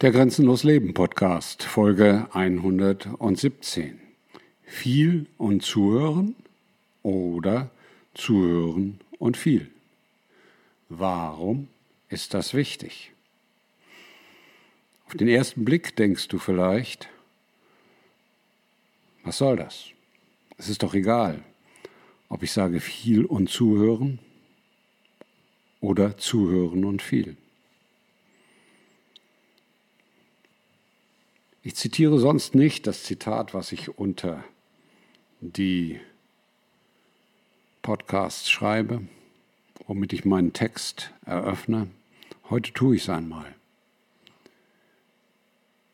Der Grenzenlos Leben Podcast, Folge 117. Viel und zuhören oder zuhören und viel. Warum ist das wichtig? Auf den ersten Blick denkst du vielleicht, was soll das? Es ist doch egal, ob ich sage viel und zuhören oder zuhören und viel. Ich zitiere sonst nicht das Zitat, was ich unter die Podcasts schreibe, womit ich meinen Text eröffne. Heute tue ich es einmal.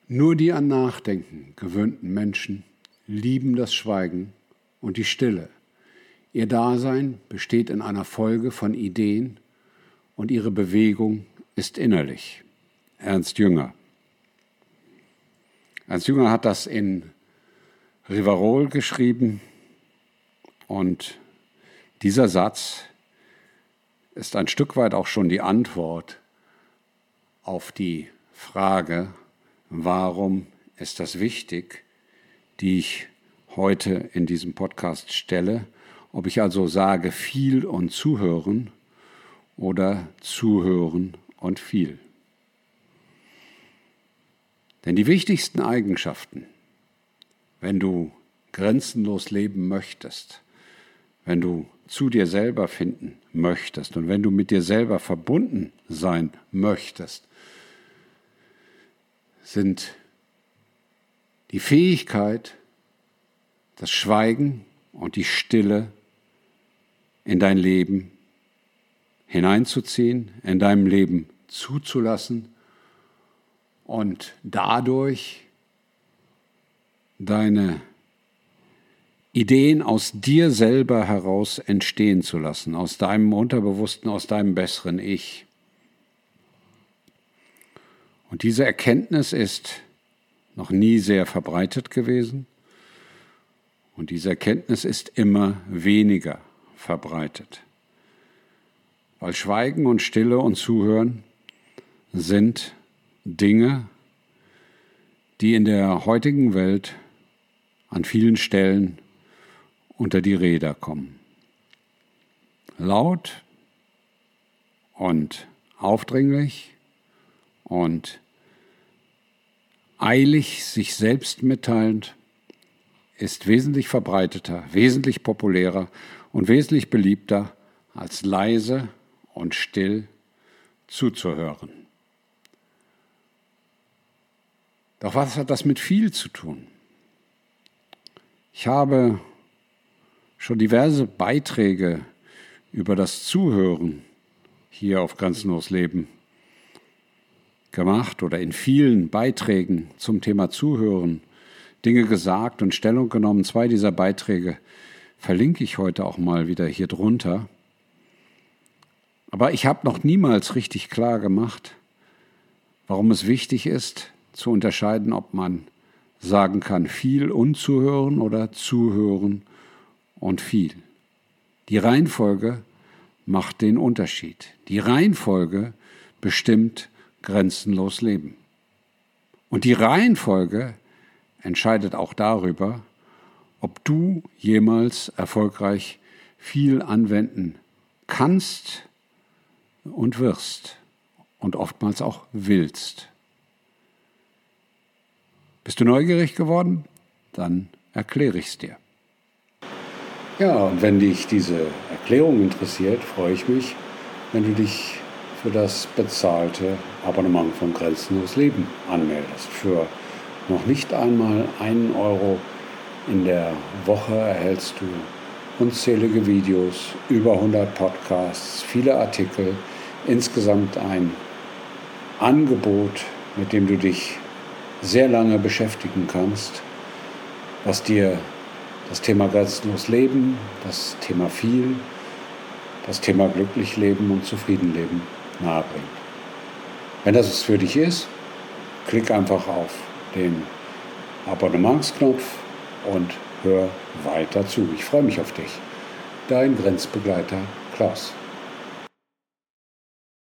Nur die an Nachdenken gewöhnten Menschen lieben das Schweigen und die Stille. Ihr Dasein besteht in einer Folge von Ideen und ihre Bewegung ist innerlich. Ernst Jünger. Ernst Jünger hat das in Rivarol geschrieben und dieser Satz ist ein Stück weit auch schon die Antwort auf die Frage, warum ist das wichtig, die ich heute in diesem Podcast stelle, ob ich also sage viel und zuhören oder zuhören und viel. Denn die wichtigsten Eigenschaften, wenn du grenzenlos leben möchtest, wenn du zu dir selber finden möchtest und wenn du mit dir selber verbunden sein möchtest, sind die Fähigkeit, das Schweigen und die Stille in dein Leben hineinzuziehen, in deinem Leben zuzulassen und dadurch deine Ideen aus dir selber heraus entstehen zu lassen, aus deinem Unterbewussten, aus deinem besseren Ich. Und diese Erkenntnis ist noch nie sehr verbreitet gewesen und diese Erkenntnis ist immer weniger verbreitet. Weil Schweigen und Stille und Zuhören sind Dinge, die in der heutigen Welt an vielen Stellen unter die Räder kommen. Laut und aufdringlich und eilig sich selbst mitteilend ist wesentlich verbreiteter, wesentlich populärer und wesentlich beliebter als leise und still zuzuhören. Doch was hat das mit viel zu tun? Ich habe schon diverse Beiträge über das Zuhören hier auf Grenzenlos Leben gemacht oder in vielen Beiträgen zum Thema Zuhören Dinge gesagt und Stellung genommen. Zwei dieser Beiträge verlinke ich heute auch mal wieder hier drunter. Aber ich habe noch niemals richtig klar gemacht, warum es wichtig ist, zu unterscheiden, ob man sagen kann, viel und zuhören oder zuhören und viel. Die Reihenfolge macht den Unterschied. Die Reihenfolge bestimmt grenzenlos Leben. Und die Reihenfolge entscheidet auch darüber, ob du jemals erfolgreich viel anwenden kannst und wirst und oftmals auch willst. Bist du neugierig geworden? Dann erkläre ich es dir. Ja, und wenn dich diese Erklärung interessiert, freue ich mich, wenn du dich für das bezahlte Abonnement von Grenzenlos Leben anmeldest. Für noch nicht einmal einen Euro in der Woche erhältst du unzählige Videos, über 100 Podcasts, viele Artikel, insgesamt ein Angebot, mit dem du dich sehr lange beschäftigen kannst, was dir das Thema grenzenlos Leben, das Thema viel, das Thema glücklich leben und zufrieden leben nahebringt. Wenn das es für dich ist, klick einfach auf den Abonnementsknopf und hör weiter zu. Ich freue mich auf dich. Dein Grenzbegleiter Klaus.